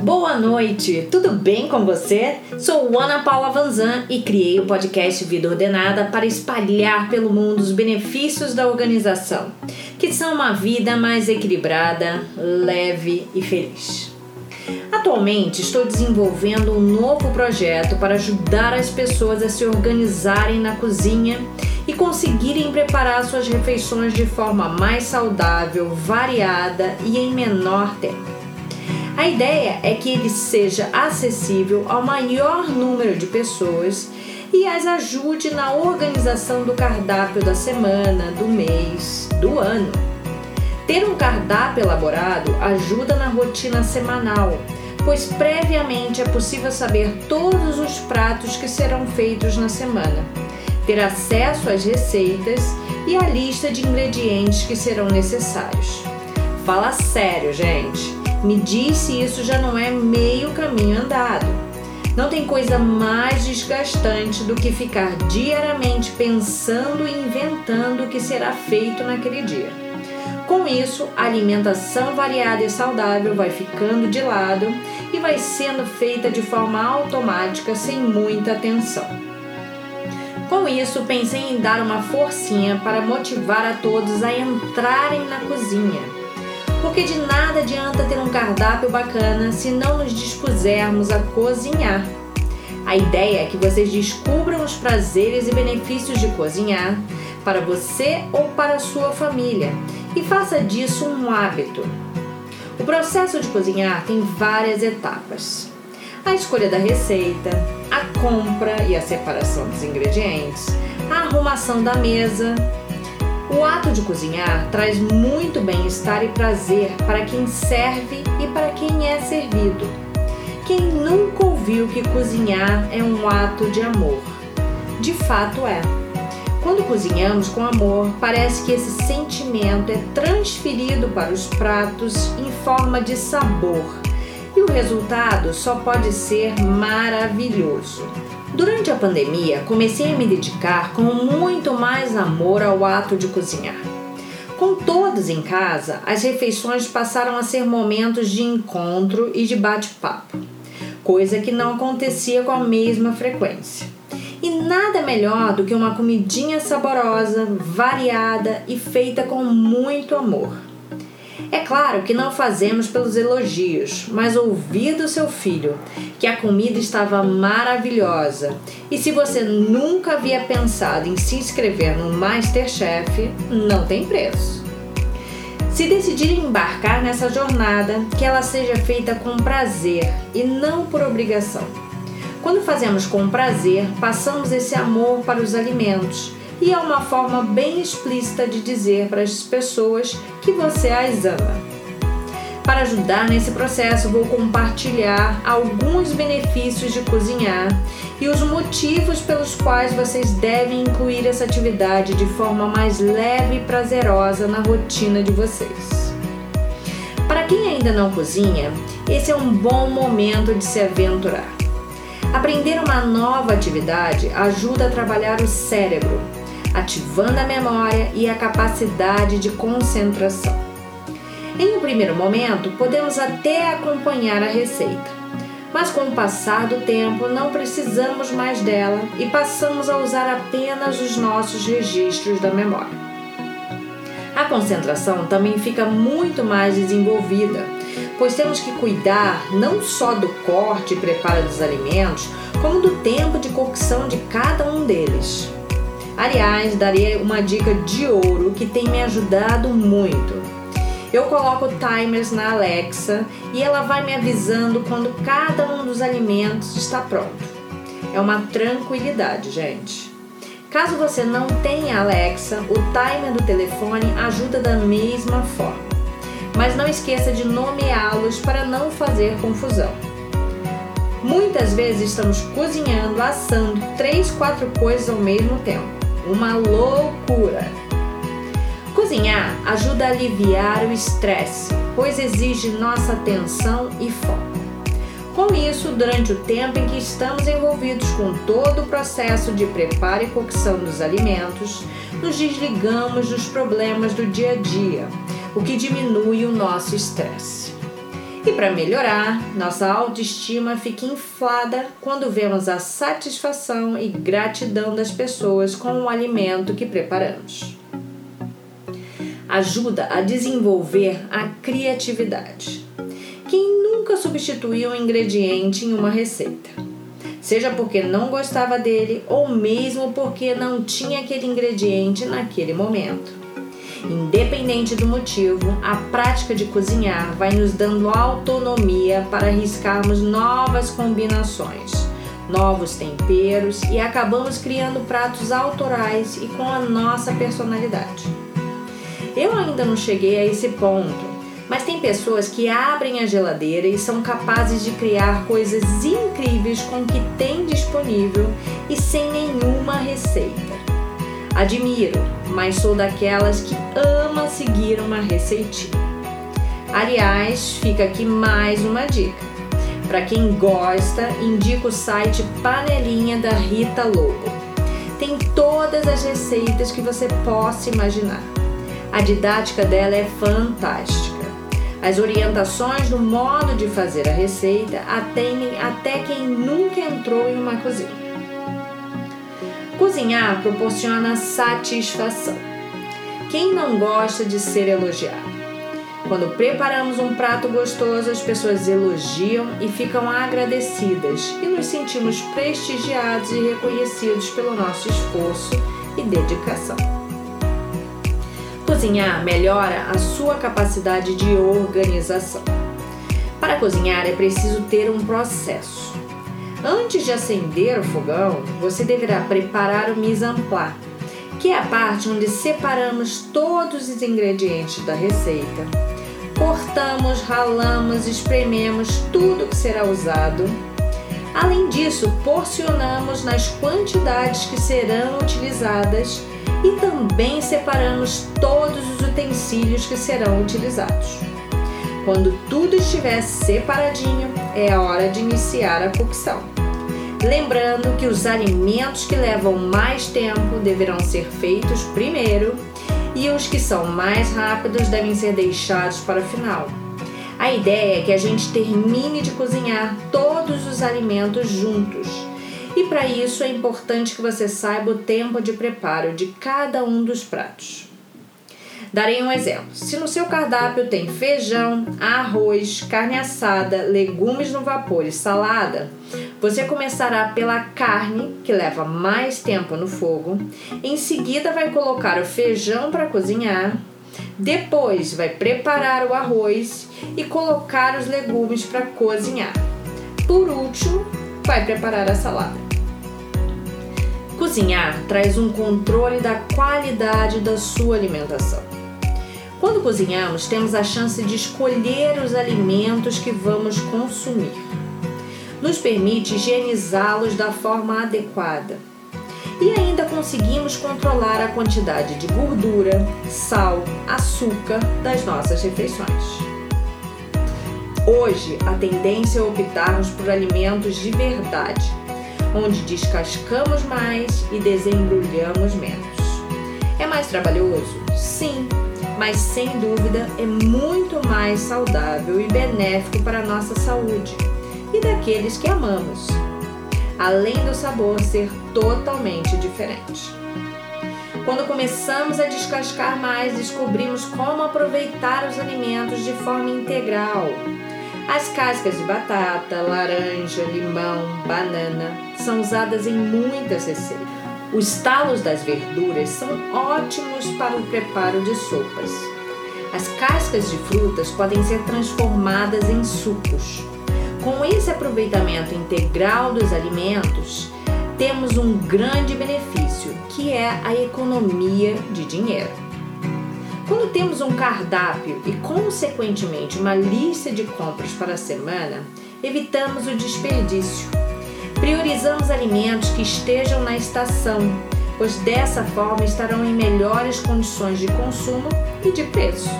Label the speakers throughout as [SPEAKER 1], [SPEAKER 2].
[SPEAKER 1] Boa noite, tudo bem com você? Sou Ana Paula Vanzan e criei o podcast Vida Ordenada para espalhar pelo mundo os benefícios da organização, que são uma vida mais equilibrada, leve e feliz. Atualmente estou desenvolvendo um novo projeto para ajudar as pessoas a se organizarem na cozinha e conseguirem preparar suas refeições de forma mais saudável, variada e em menor tempo. A ideia é que ele seja acessível ao maior número de pessoas e as ajude na organização do cardápio da semana, do mês, do ano. Ter um cardápio elaborado ajuda na rotina semanal, pois previamente é possível saber todos os pratos que serão feitos na semana, ter acesso às receitas e à lista de ingredientes que serão necessários. Fala sério, gente! Me diz se isso já não é meio caminho andado. Não tem coisa mais desgastante do que ficar diariamente pensando e inventando o que será feito naquele dia. Com isso, a alimentação variada e saudável vai ficando de lado e vai sendo feita de forma automática sem muita atenção. Com isso, pensei em dar uma forcinha para motivar a todos a entrarem na cozinha porque de nada adianta ter um cardápio bacana se não nos dispusermos a cozinhar. A ideia é que vocês descubram os prazeres e benefícios de cozinhar para você ou para sua família e faça disso um hábito. O processo de cozinhar tem várias etapas: a escolha da receita, a compra e a separação dos ingredientes, a arrumação da mesa, o ato de cozinhar traz muito bem-estar e prazer para quem serve e para quem é servido. Quem nunca ouviu que cozinhar é um ato de amor? De fato é. Quando cozinhamos com amor, parece que esse sentimento é transferido para os pratos em forma de sabor, e o resultado só pode ser maravilhoso. Durante a pandemia, comecei a me dedicar com muito mais amor ao ato de cozinhar. Com todos em casa, as refeições passaram a ser momentos de encontro e de bate-papo, coisa que não acontecia com a mesma frequência. E nada melhor do que uma comidinha saborosa, variada e feita com muito amor. É claro que não fazemos pelos elogios, mas ouvir do seu filho que a comida estava maravilhosa. E se você nunca havia pensado em se inscrever no Masterchef, não tem preço. Se decidir embarcar nessa jornada, que ela seja feita com prazer e não por obrigação. Quando fazemos com prazer, passamos esse amor para os alimentos e é uma forma bem explícita de dizer para as pessoas que você as ama. Para ajudar nesse processo, vou compartilhar alguns benefícios de cozinhar e os motivos pelos quais vocês devem incluir essa atividade de forma mais leve e prazerosa na rotina de vocês. Para quem ainda não cozinha, esse é um bom momento de se aventurar. Aprender uma nova atividade ajuda a trabalhar o cérebro, ativando a memória e a capacidade de concentração. Em um primeiro momento, podemos até acompanhar a receita, mas com o passar do tempo não precisamos mais dela e passamos a usar apenas os nossos registros da memória. A concentração também fica muito mais desenvolvida, pois temos que cuidar não só do corte e preparo dos alimentos, como do tempo de cocção de cada um deles. Aliás, darei uma dica de ouro que tem me ajudado muito. Eu coloco timers na Alexa e ela vai me avisando quando cada um dos alimentos está pronto. É uma tranquilidade, gente. Caso você não tenha Alexa, o timer do telefone ajuda da mesma forma. Mas não esqueça de nomeá-los para não fazer confusão. Muitas vezes estamos cozinhando, assando três, quatro coisas ao mesmo tempo uma loucura. Cozinhar ajuda a aliviar o estresse, pois exige nossa atenção e foco. Com isso, durante o tempo em que estamos envolvidos com todo o processo de preparo e cocção dos alimentos, nos desligamos dos problemas do dia a dia, o que diminui o nosso estresse. E para melhorar, nossa autoestima fica inflada quando vemos a satisfação e gratidão das pessoas com o alimento que preparamos. Ajuda a desenvolver a criatividade. Quem nunca substituiu um ingrediente em uma receita? Seja porque não gostava dele ou mesmo porque não tinha aquele ingrediente naquele momento. Independente do motivo, a prática de cozinhar vai nos dando autonomia para arriscarmos novas combinações, novos temperos e acabamos criando pratos autorais e com a nossa personalidade. Eu ainda não cheguei a esse ponto, mas tem pessoas que abrem a geladeira e são capazes de criar coisas incríveis com o que tem disponível e sem nenhuma receita. Admiro, mas sou daquelas que ama seguir uma receitinha. Aliás, fica aqui mais uma dica. Para quem gosta, indico o site Panelinha da Rita Lobo. Tem todas as receitas que você possa imaginar. A didática dela é fantástica. As orientações do modo de fazer a receita atendem até quem nunca entrou em uma cozinha. Cozinhar proporciona satisfação. Quem não gosta de ser elogiado? Quando preparamos um prato gostoso, as pessoas elogiam e ficam agradecidas e nos sentimos prestigiados e reconhecidos pelo nosso esforço e dedicação. Cozinhar melhora a sua capacidade de organização. Para cozinhar é preciso ter um processo. Antes de acender o fogão, você deverá preparar o mise en place, que é a parte onde separamos todos os ingredientes da receita. Cortamos, ralamos, esprememos tudo que será usado. Além disso, porcionamos nas quantidades que serão utilizadas e também separamos todos os utensílios que serão utilizados. Quando tudo estiver separadinho, é a hora de iniciar a cocção. Lembrando que os alimentos que levam mais tempo deverão ser feitos primeiro e os que são mais rápidos devem ser deixados para o final. A ideia é que a gente termine de cozinhar todos os alimentos juntos. E para isso é importante que você saiba o tempo de preparo de cada um dos pratos. Darei um exemplo. Se no seu cardápio tem feijão, arroz, carne assada, legumes no vapor e salada, você começará pela carne, que leva mais tempo no fogo. Em seguida, vai colocar o feijão para cozinhar. Depois, vai preparar o arroz e colocar os legumes para cozinhar. Por último, vai preparar a salada. Cozinhar traz um controle da qualidade da sua alimentação. Quando cozinhamos, temos a chance de escolher os alimentos que vamos consumir. Nos permite higienizá-los da forma adequada. E ainda conseguimos controlar a quantidade de gordura, sal, açúcar das nossas refeições. Hoje, a tendência é optarmos por alimentos de verdade, onde descascamos mais e desembrulhamos menos. É mais trabalhoso? Sim, mas sem dúvida é muito mais saudável e benéfico para a nossa saúde e daqueles que amamos, além do sabor ser totalmente diferente. Quando começamos a descascar mais, descobrimos como aproveitar os alimentos de forma integral. As cascas de batata, laranja, limão, banana são usadas em muitas receitas. Os talos das verduras são ótimos para o preparo de sopas. As cascas de frutas podem ser transformadas em sucos. Com esse aproveitamento integral dos alimentos, temos um grande benefício, que é a economia de dinheiro. Quando temos um cardápio e, consequentemente, uma lista de compras para a semana, evitamos o desperdício Priorizamos alimentos que estejam na estação, pois dessa forma estarão em melhores condições de consumo e de preço.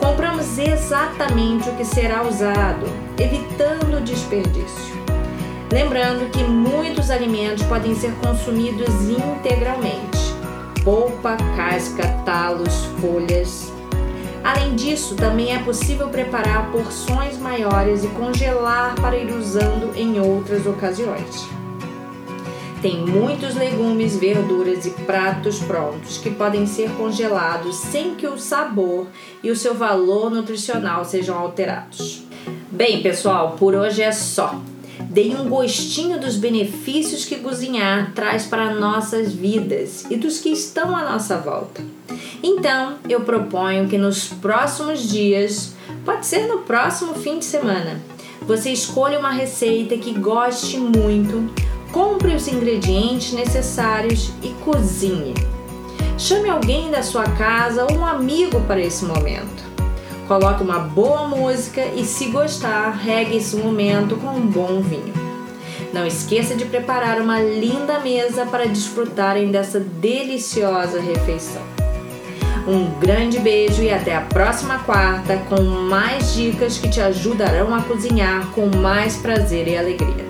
[SPEAKER 1] Compramos exatamente o que será usado, evitando desperdício. Lembrando que muitos alimentos podem ser consumidos integralmente: polpa, casca, talos, folhas. Além disso, também é possível preparar porções maiores e congelar para ir usando em outras ocasiões. Tem muitos legumes, verduras e pratos prontos que podem ser congelados sem que o sabor e o seu valor nutricional sejam alterados. Bem, pessoal, por hoje é só. Dei um gostinho dos benefícios que cozinhar traz para nossas vidas e dos que estão à nossa volta. Então, eu proponho que nos próximos dias, pode ser no próximo fim de semana, você escolha uma receita que goste muito, compre os ingredientes necessários e cozinhe. Chame alguém da sua casa ou um amigo para esse momento. Coloque uma boa música e, se gostar, regue esse momento com um bom vinho. Não esqueça de preparar uma linda mesa para desfrutarem dessa deliciosa refeição. Um grande beijo e até a próxima quarta com mais dicas que te ajudarão a cozinhar com mais prazer e alegria.